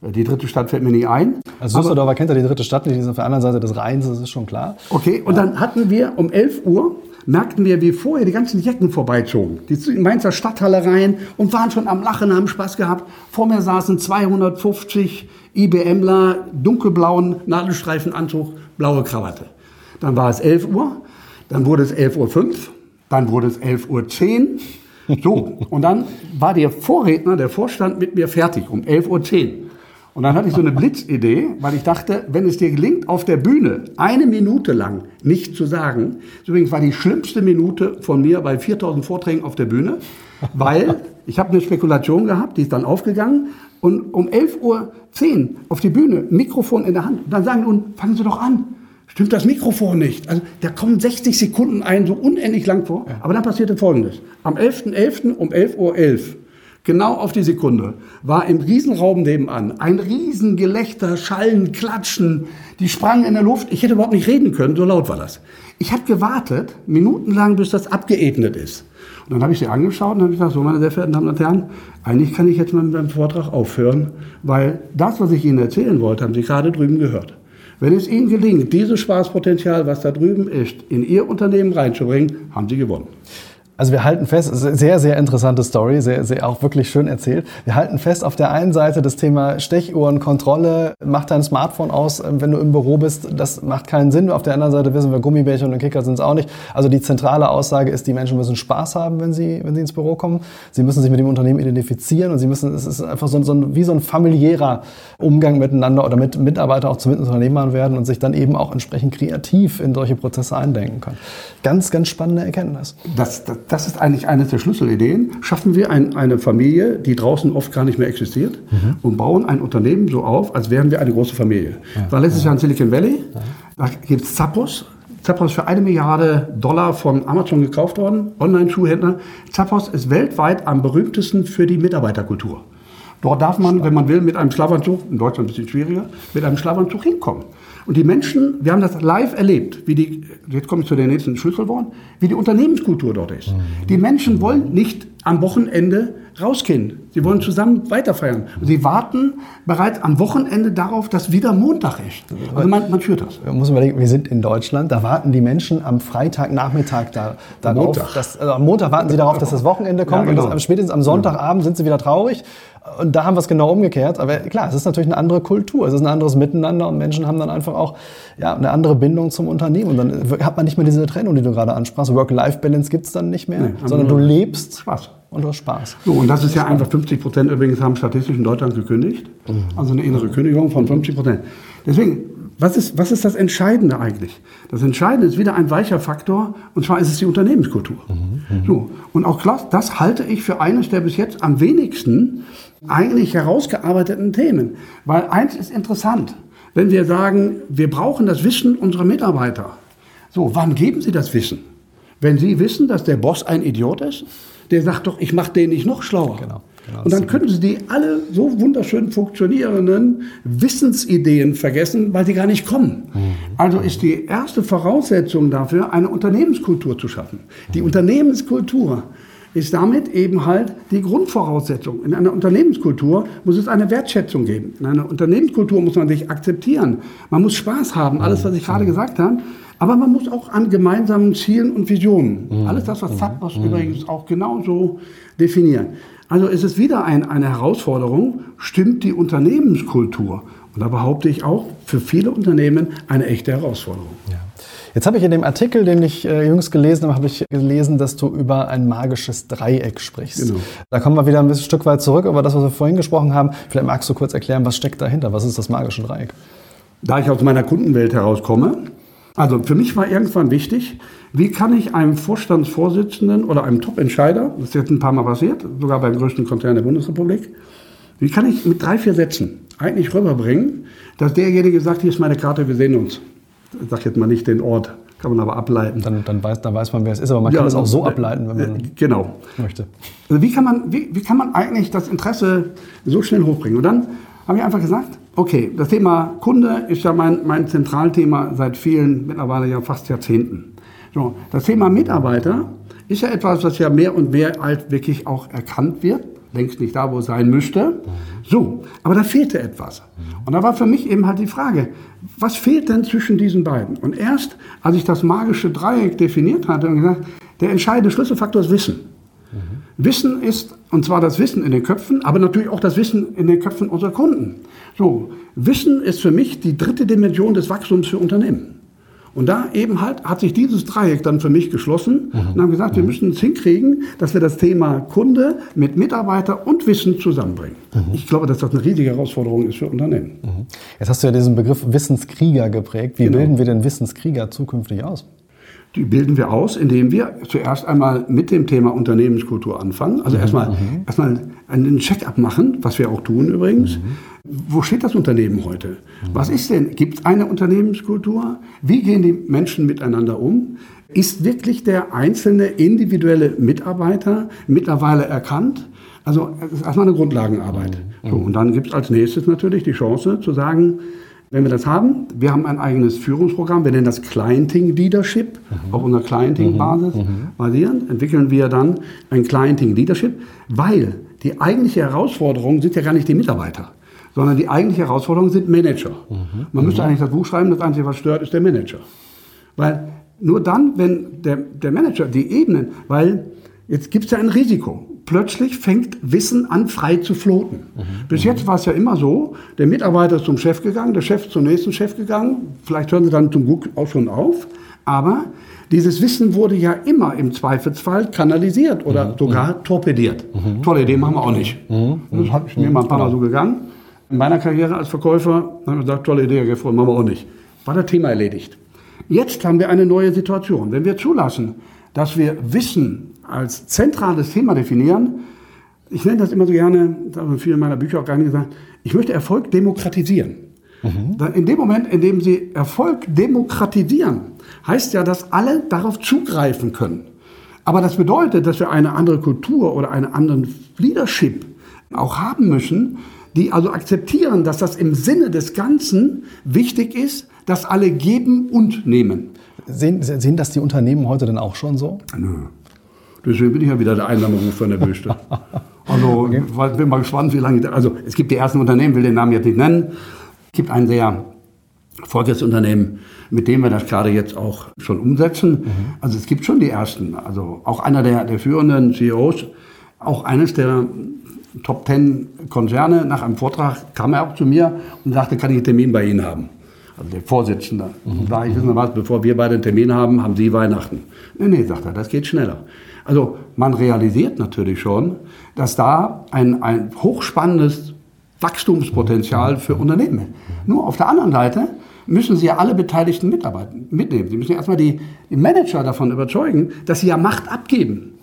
die dritte Stadt fällt mir nicht ein. Also Düsseldorf kennt ja die dritte Stadt nicht, die ist auf der anderen Seite des Rheins, das ist schon klar. Okay, und ja. dann hatten wir um 11 Uhr merkten wir, wie vorher die ganzen Jecken vorbeizogen. Die in Mainzer Stadthalle rein und waren schon am Lachen, haben Spaß gehabt. Vor mir saßen 250 IBMler, dunkelblauen Nadelstreifenanzug, blaue Krawatte. Dann war es 11 Uhr, dann wurde es 11.05 Uhr, dann wurde es 11.10 Uhr. So, und dann war der Vorredner, der Vorstand mit mir fertig um 11.10 Uhr. Und dann hatte ich so eine Blitzidee, weil ich dachte, wenn es dir gelingt, auf der Bühne eine Minute lang nicht zu sagen, übrigens war die schlimmste Minute von mir bei 4000 Vorträgen auf der Bühne, weil ich habe eine Spekulation gehabt, die ist dann aufgegangen und um 11.10 Uhr auf die Bühne, Mikrofon in der Hand. Und dann sagen nun, fangen Sie doch an. Stimmt das Mikrofon nicht? Also da kommen 60 Sekunden ein, so unendlich lang vor. Aber dann passierte Folgendes. Am 11.11. .11. um 11.11 Uhr genau auf die Sekunde, war im Riesenraum nebenan ein Riesengelächter, Schallen, Klatschen, die sprangen in der Luft. Ich hätte überhaupt nicht reden können, so laut war das. Ich habe gewartet, minutenlang, bis das abgeebnet ist. Und dann habe ich sie angeschaut und habe gesagt, so meine sehr verehrten Damen und Herren, eigentlich kann ich jetzt mal mit meinem Vortrag aufhören, weil das, was ich Ihnen erzählen wollte, haben Sie gerade drüben gehört. Wenn es Ihnen gelingt, dieses Spaßpotenzial, was da drüben ist, in Ihr Unternehmen reinzubringen, haben Sie gewonnen. Also wir halten fest, sehr, sehr interessante Story, sehr, sehr auch wirklich schön erzählt. Wir halten fest auf der einen Seite das Thema Stechuhren, Kontrolle, mach dein Smartphone aus, ähm, wenn du im Büro bist, das macht keinen Sinn. Auf der anderen Seite wissen wir, Gummibärchen und Kicker sind es auch nicht. Also die zentrale Aussage ist, die Menschen müssen Spaß haben, wenn sie, wenn sie ins Büro kommen. Sie müssen sich mit dem Unternehmen identifizieren und sie müssen, es ist einfach so, so ein, wie so ein familiärer Umgang miteinander oder mit Mitarbeiter auch zu Mitunternehmern werden und sich dann eben auch entsprechend kreativ in solche Prozesse eindenken können. Ganz, ganz spannende Erkenntnis. Das, das das ist eigentlich eine der Schlüsselideen. Schaffen wir ein, eine Familie, die draußen oft gar nicht mehr existiert, mhm. und bauen ein Unternehmen so auf, als wären wir eine große Familie. Ja. War letztes ja. Jahr in Silicon Valley, ja. da gibt es Zappos. Zappos ist für eine Milliarde Dollar von Amazon gekauft worden, Online-Schuhhändler. Zappos ist weltweit am berühmtesten für die Mitarbeiterkultur. Dort darf man, wenn man will, mit einem Schlafanzug, in Deutschland ein bisschen schwieriger, mit einem Schlafanzug hinkommen. Und die Menschen, wir haben das live erlebt, wie die, jetzt komme ich zu den nächsten Schlüsselworten, wie die Unternehmenskultur dort ist. Mhm. Die Menschen wollen nicht am Wochenende rausgehen. Sie wollen zusammen weiterfeiern. Und sie warten bereits am Wochenende darauf, dass wieder Montag ist. Also man, man führt das. Man muss überlegen, wir sind in Deutschland, da warten die Menschen am Freitagnachmittag da, darauf. Montag. Dass, also am Montag warten sie darauf, dass das Wochenende kommt. Ja, genau. Und das, spätestens am Sonntagabend sind sie wieder traurig. Und da haben wir es genau umgekehrt. Aber klar, es ist natürlich eine andere Kultur, es ist ein anderes Miteinander und Menschen haben dann einfach auch ja, eine andere Bindung zum Unternehmen. Und dann hat man nicht mehr diese Trennung, die du gerade ansprachst. Work-Life-Balance gibt es dann nicht mehr, nee, sondern du lebst Spaß. Und hast Spaß. So, und das ist ja einfach 50 Prozent übrigens haben statistisch in Deutschland gekündigt. Mhm. Also eine innere Kündigung von 50 Prozent. Deswegen, was ist, was ist das Entscheidende eigentlich? Das Entscheidende ist wieder ein weicher Faktor, und zwar ist es die Unternehmenskultur. Mhm, mhm. so, und auch klar, das halte ich für eines der bis jetzt am wenigsten eigentlich herausgearbeiteten Themen. Weil eins ist interessant. wenn wir sagen, wir brauchen das Wissen unserer Mitarbeiter. So, wann geben Sie das Wissen? Wenn Sie wissen, dass der Boss ein Idiot ist, der sagt doch, ich mache den nicht noch schlauer. Genau. Genau, und dann können Sie die alle so wunderschön funktionierenden Wissensideen vergessen, weil sie gar nicht kommen. Mhm. Also ist die erste Voraussetzung dafür, eine Unternehmenskultur zu schaffen. Die mhm. Unternehmenskultur ist damit eben halt die Grundvoraussetzung. In einer Unternehmenskultur muss es eine Wertschätzung geben. In einer Unternehmenskultur muss man sich akzeptieren. Man muss Spaß haben, alles, was ich gerade gesagt habe. Aber man muss auch an gemeinsamen Zielen und Visionen, mhm. alles das, was Zappos mhm. übrigens auch genauso definieren. Also ist es wieder ein, eine Herausforderung, stimmt die Unternehmenskultur? Und da behaupte ich auch für viele Unternehmen eine echte Herausforderung. Ja. Jetzt habe ich in dem Artikel, den ich äh, jüngst gelesen habe, habe ich gelesen, dass du über ein magisches Dreieck sprichst. Genau. Da kommen wir wieder ein bisschen Stück weit zurück über das, was wir vorhin gesprochen haben. Vielleicht magst du kurz erklären, was steckt dahinter? Was ist das magische Dreieck? Da ich aus meiner Kundenwelt herauskomme, also für mich war irgendwann wichtig, wie kann ich einem Vorstandsvorsitzenden oder einem Top-Entscheider, das ist jetzt ein paar Mal passiert, sogar beim größten Konzern der Bundesrepublik, wie kann ich mit drei, vier Sätzen eigentlich rüberbringen, dass derjenige sagt, hier ist meine Karte, wir sehen uns. Ich sage jetzt mal nicht den Ort, kann man aber ableiten. Dann, dann, weiß, dann weiß man, wer es ist, aber man ja, kann es auch so ableiten, wenn man äh, genau. möchte. Also wie, kann man, wie, wie kann man eigentlich das Interesse so schnell hochbringen? Und dann habe ich einfach gesagt, okay, das Thema Kunde ist ja mein, mein Zentralthema seit vielen, mittlerweile ja fast Jahrzehnten. So, das Thema Mitarbeiter ist ja etwas, was ja mehr und mehr alt wirklich auch erkannt wird. Längst nicht da, wo es sein müsste. So, aber da fehlte etwas. Und da war für mich eben halt die Frage, was fehlt denn zwischen diesen beiden? Und erst, als ich das magische Dreieck definiert hatte und gesagt, der entscheidende Schlüsselfaktor ist Wissen. Wissen ist, und zwar das Wissen in den Köpfen, aber natürlich auch das Wissen in den Köpfen unserer Kunden. So, Wissen ist für mich die dritte Dimension des Wachstums für Unternehmen. Und da eben halt hat sich dieses Dreieck dann für mich geschlossen mhm. und haben gesagt, wir mhm. müssen es hinkriegen, dass wir das Thema Kunde mit Mitarbeiter und Wissen zusammenbringen. Mhm. Ich glaube, dass das eine riesige Herausforderung ist für Unternehmen. Mhm. Jetzt hast du ja diesen Begriff Wissenskrieger geprägt. Wie genau. bilden wir denn Wissenskrieger zukünftig aus? Die bilden wir aus, indem wir zuerst einmal mit dem Thema Unternehmenskultur anfangen. Also mhm. erstmal, mhm. erstmal einen Check-up machen, was wir auch tun übrigens. Mhm. Wo steht das Unternehmen heute? Mhm. Was ist denn? Gibt es eine Unternehmenskultur? Wie gehen die Menschen miteinander um? Ist wirklich der einzelne individuelle Mitarbeiter mittlerweile erkannt? Also das ist erstmal eine Grundlagenarbeit. Mhm. So, und dann gibt es als nächstes natürlich die Chance zu sagen, wenn wir das haben, wir haben ein eigenes Führungsprogramm, wir nennen das Clienting Leadership, mhm. auf unserer Clienting-Basis mhm. mhm. basierend, entwickeln wir dann ein Clienting Leadership, weil die eigentliche Herausforderung sind ja gar nicht die Mitarbeiter, sondern die eigentliche Herausforderung sind Manager. Mhm. Man müsste mhm. eigentlich das Buch schreiben, das Einzige, was stört, ist der Manager. Weil nur dann, wenn der, der Manager die Ebenen, weil jetzt gibt es ja ein Risiko plötzlich fängt Wissen an, frei zu floten. Mhm. Bis jetzt war es ja immer so, der Mitarbeiter ist zum Chef gegangen, der Chef zum nächsten Chef gegangen, vielleicht hören sie dann zum Glück auch schon auf, aber dieses Wissen wurde ja immer im Zweifelsfall kanalisiert oder mhm. sogar mhm. torpediert. Mhm. Tolle Idee machen wir auch nicht. Mhm. Das habe ich mir mal ein paar Mal so gegangen. In meiner Karriere als Verkäufer haben wir gesagt, tolle Idee, Herr machen wir auch nicht. War das Thema erledigt. Jetzt haben wir eine neue Situation. Wenn wir zulassen, dass wir Wissen als zentrales Thema definieren. Ich nenne das immer so gerne, das haben viele meiner Bücher auch gerne gesagt, ich möchte Erfolg demokratisieren. Mhm. In dem Moment, in dem Sie Erfolg demokratisieren, heißt ja, dass alle darauf zugreifen können. Aber das bedeutet, dass wir eine andere Kultur oder einen anderen Leadership auch haben müssen, die also akzeptieren, dass das im Sinne des Ganzen wichtig ist, dass alle geben und nehmen. Sehen, sehen das die Unternehmen heute denn auch schon so? Nö. Deswegen bin ich ja wieder der einsame Ruf von der Büste. Also okay. ich bin mal gespannt, wie lange. Also es gibt die ersten Unternehmen, will den Namen jetzt nicht nennen. Es gibt ein sehr erfolgreiches Unternehmen, mit dem wir das gerade jetzt auch schon umsetzen. Mhm. Also es gibt schon die ersten. Also auch einer der, der führenden CEOs, auch eines der Top Ten Konzerne, nach einem Vortrag kam er auch zu mir und sagte, kann ich einen Termin bei Ihnen haben? Also der Vorsitzende. Mhm. Da ich wissen was, bevor wir beide einen Termin haben, haben Sie Weihnachten. Nee, nee, sagt er, das geht schneller. Also man realisiert natürlich schon, dass da ein, ein hochspannendes Wachstumspotenzial für Unternehmen ist. Nur auf der anderen Seite müssen Sie ja alle beteiligten Mitarbeiter mitnehmen. Sie müssen ja erstmal die, die Manager davon überzeugen, dass sie ja Macht abgeben.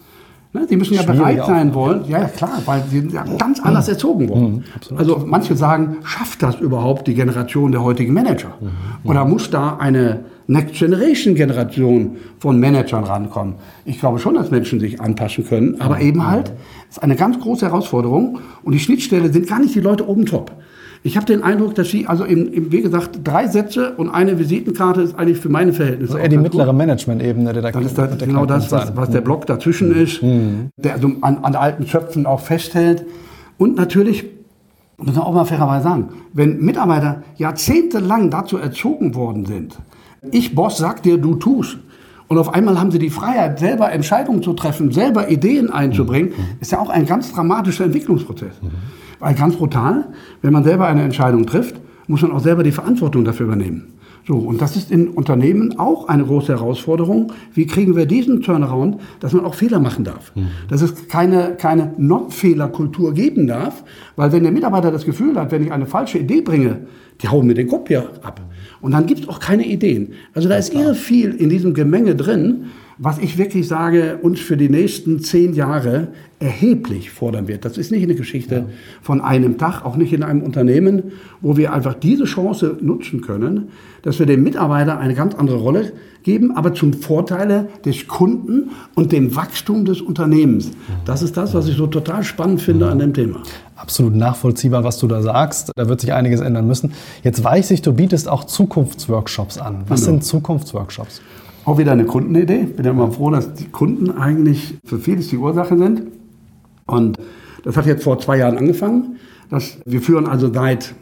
Ne? Die müssen ja bereit sein wollen. Ja, klar, weil sie ja ganz anders erzogen wurden. Mhm, also manche sagen, schafft das überhaupt die Generation der heutigen Manager? Mhm. Oder muss da eine Next Generation Generation von Managern rankommen? Ich glaube schon, dass Menschen sich anpassen können, aber mhm. eben halt, ist eine ganz große Herausforderung und die Schnittstelle sind gar nicht die Leute oben top. Ich habe den Eindruck, dass Sie, also im, im, wie gesagt, drei Sätze und eine Visitenkarte ist eigentlich für meine Verhältnisse. Also eher die mittlere Management-Ebene, der da Dann ist das genau das, was, was, der Block dazwischen mhm. ist, mhm. der also an, an alten Zöpfen auch festhält. Und natürlich, muss man auch mal fairerweise sagen, wenn Mitarbeiter jahrzehntelang dazu erzogen worden sind, ich Boss sag dir, du tust, und auf einmal haben sie die Freiheit, selber Entscheidungen zu treffen, selber Ideen einzubringen, mhm. ist ja auch ein ganz dramatischer Entwicklungsprozess. Mhm. Weil ganz brutal, wenn man selber eine Entscheidung trifft, muss man auch selber die Verantwortung dafür übernehmen. So, und das ist in Unternehmen auch eine große Herausforderung. Wie kriegen wir diesen Turnaround, dass man auch Fehler machen darf? Mhm. Dass es keine, keine Non-Fehler-Kultur geben darf, weil wenn der Mitarbeiter das Gefühl hat, wenn ich eine falsche Idee bringe, die hauen mir den Kopf hier ab. Und dann gibt es auch keine Ideen. Also da ist irre viel in diesem Gemenge drin, was ich wirklich sage, uns für die nächsten zehn Jahre erheblich fordern wird. Das ist nicht eine Geschichte ja. von einem Tag, auch nicht in einem Unternehmen, wo wir einfach diese Chance nutzen können, dass wir dem Mitarbeiter eine ganz andere Rolle geben, aber zum Vorteile des Kunden und dem Wachstum des Unternehmens. Das ist das, was ich so total spannend finde an dem Thema. Absolut nachvollziehbar, was du da sagst. Da wird sich einiges ändern müssen. Jetzt weiß ich, du bietest auch Zukunftsworkshops an. Was genau. sind Zukunftsworkshops? Auch wieder eine Kundenidee. Ich bin ja immer froh, dass die Kunden eigentlich für vieles die Ursache sind. Und das hat jetzt vor zwei Jahren angefangen. Dass wir führen also seit,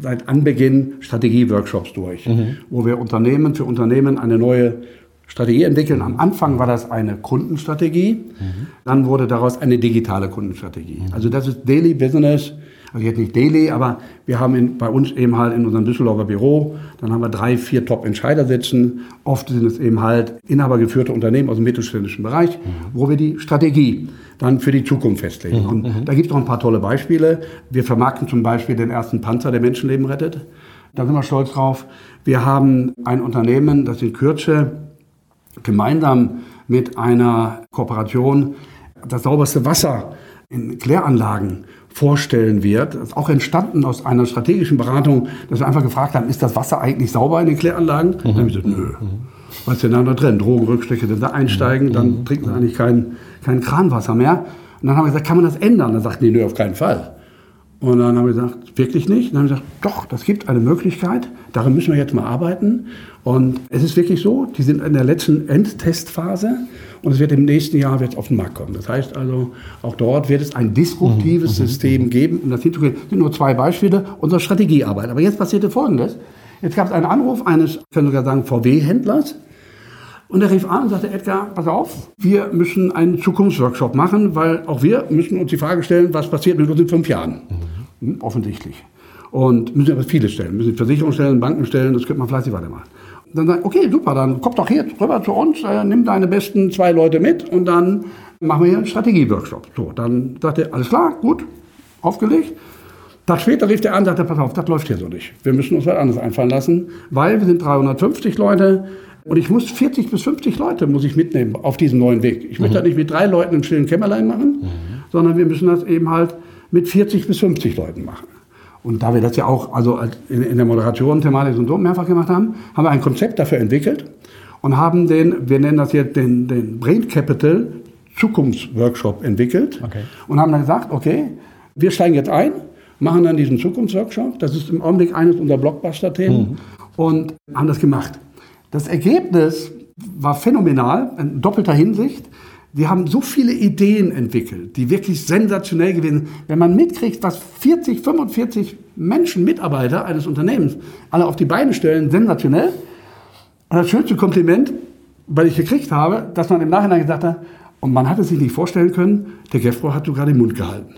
seit Anbeginn Strategie-Workshops durch, mhm. wo wir Unternehmen für Unternehmen eine neue Strategie entwickeln. Am Anfang war das eine Kundenstrategie, mhm. dann wurde daraus eine digitale Kundenstrategie. Mhm. Also das ist Daily Business also jetzt nicht daily, aber wir haben in, bei uns eben halt in unserem Düsseldorfer Büro, dann haben wir drei, vier Top-Entscheider sitzen. Oft sind es eben halt inhabergeführte Unternehmen aus dem mittelständischen Bereich, wo wir die Strategie dann für die Zukunft festlegen. Mhm. Und mhm. da gibt es auch ein paar tolle Beispiele. Wir vermarkten zum Beispiel den ersten Panzer, der Menschenleben rettet. Da sind wir stolz drauf. Wir haben ein Unternehmen, das in Kürze gemeinsam mit einer Kooperation das sauberste Wasser in Kläranlagen vorstellen wird. Das ist auch entstanden aus einer strategischen Beratung, dass wir einfach gefragt haben, ist das Wasser eigentlich sauber in den Kläranlagen? Mhm. Dann haben wir gesagt, nö. Was ist denn da drin? Drogenrückstände, wenn sie einsteigen, dann mhm. trinken sie eigentlich kein, kein Kranwasser mehr. Und dann haben wir gesagt, kann man das ändern? Dann sagten die, nö, auf keinen Fall. Und dann haben wir gesagt, wirklich nicht? dann haben wir gesagt, doch, das gibt eine Möglichkeit. Daran müssen wir jetzt mal arbeiten. Und es ist wirklich so, die sind in der letzten Endtestphase und es wird im nächsten Jahr wird auf den Markt kommen. Das heißt also, auch dort wird es ein disruptives mhm. mhm System mhm. geben, um das hinzukriegen. Das sind nur zwei Beispiele unserer Strategiearbeit. Aber jetzt passierte Folgendes. Jetzt gab es einen Anruf eines, können sogar sagen, VW-Händlers. Und er rief an und sagte, Edgar, pass auf, wir müssen einen Zukunftsworkshop machen, weil auch wir müssen uns die Frage stellen, was passiert mit uns in fünf Jahren. Offensichtlich. Und müssen aber viele stellen, müssen Versicherungen stellen, Banken stellen, das könnte man fleißig weitermachen dann sagen, okay, super, dann komm doch hier rüber zu uns, äh, nimm deine besten zwei Leute mit und dann machen wir hier einen Strategieworkshop. So, dann sagt er, alles klar, gut, aufgelegt. Tag später rief der an und sagte, pass auf, das läuft hier so nicht. Wir müssen uns was anderes einfallen lassen, weil wir sind 350 Leute und ich muss 40 bis 50 Leute muss ich mitnehmen auf diesem neuen Weg. Ich möchte mhm. das nicht mit drei Leuten im stillen Kämmerlein machen, mhm. sondern wir müssen das eben halt mit 40 bis 50 Leuten machen. Und da wir das ja auch also in, in der Moderation thematisch und so mehrfach gemacht haben, haben wir ein Konzept dafür entwickelt und haben den, wir nennen das jetzt den, den Brain Capital Zukunftsworkshop entwickelt okay. und haben dann gesagt, okay, wir steigen jetzt ein, machen dann diesen Zukunftsworkshop. Das ist im Augenblick eines unserer Blockbuster-Themen mhm. und haben das gemacht. Das Ergebnis war phänomenal, in doppelter Hinsicht. Wir haben so viele Ideen entwickelt, die wirklich sensationell gewesen sind. Wenn man mitkriegt, was 40, 45 Menschen, Mitarbeiter eines Unternehmens alle auf die Beine stellen, sensationell. Und das schönste Kompliment, weil ich gekriegt habe, dass man im Nachhinein gesagt hat, und man hatte sich nicht vorstellen können, der Gefro hat sogar den Mund gehalten.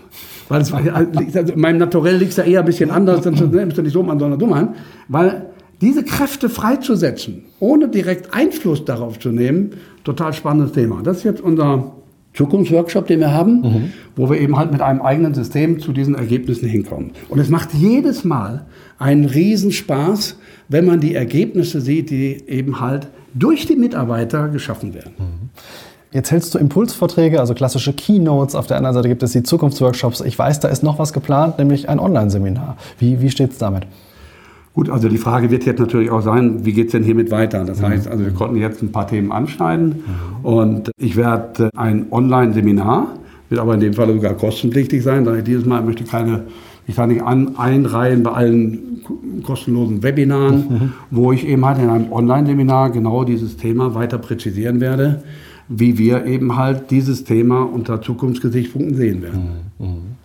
Weil es war, also in meinem Naturell liegt es ja eher ein bisschen anders, dann nimmst du nicht so man, sondern dumm an. Weil diese Kräfte freizusetzen, ohne direkt Einfluss darauf zu nehmen, total spannendes Thema. Das ist jetzt unser Zukunftsworkshop, den wir haben, mhm. wo wir eben halt mit einem eigenen System zu diesen Ergebnissen hinkommen. Und es macht jedes Mal einen Riesenspaß, wenn man die Ergebnisse sieht, die eben halt durch die Mitarbeiter geschaffen werden. Mhm. Jetzt hältst du Impulsvorträge, also klassische Keynotes. Auf der anderen Seite gibt es die Zukunftsworkshops. Ich weiß, da ist noch was geplant, nämlich ein Online-Seminar. Wie, wie steht es damit? Gut, also die Frage wird jetzt natürlich auch sein, wie geht es denn hiermit weiter? Das mhm. heißt, also wir konnten jetzt ein paar Themen anschneiden mhm. und ich werde ein Online-Seminar, wird aber in dem Fall sogar kostenpflichtig sein, da ich dieses Mal möchte keine, ich sage nicht an, einreihen bei allen kostenlosen Webinaren, mhm. wo ich eben halt in einem Online-Seminar genau dieses Thema weiter präzisieren werde, wie wir eben halt dieses Thema unter Zukunftsgesichtspunkten sehen werden.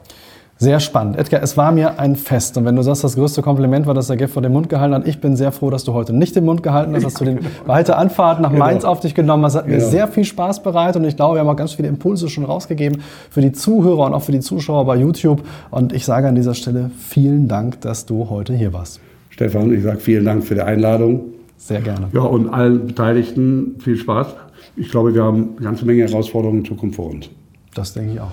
Sehr spannend. Edgar, es war mir ein Fest. Und wenn du sagst, das größte Kompliment war, dass der Geff vor den Mund gehalten hat, ich bin sehr froh, dass du heute nicht den Mund gehalten hast, dass du den weite Anfahrt nach Mainz genau. auf dich genommen hast. Hat genau. mir sehr viel Spaß bereitet und ich glaube, wir haben auch ganz viele Impulse schon rausgegeben für die Zuhörer und auch für die Zuschauer bei YouTube. Und ich sage an dieser Stelle vielen Dank, dass du heute hier warst. Stefan, ich sage vielen Dank für die Einladung. Sehr gerne. Ja, und allen Beteiligten viel Spaß. Ich glaube, wir haben eine ganze Menge Herausforderungen in Zukunft vor uns. Das denke ich auch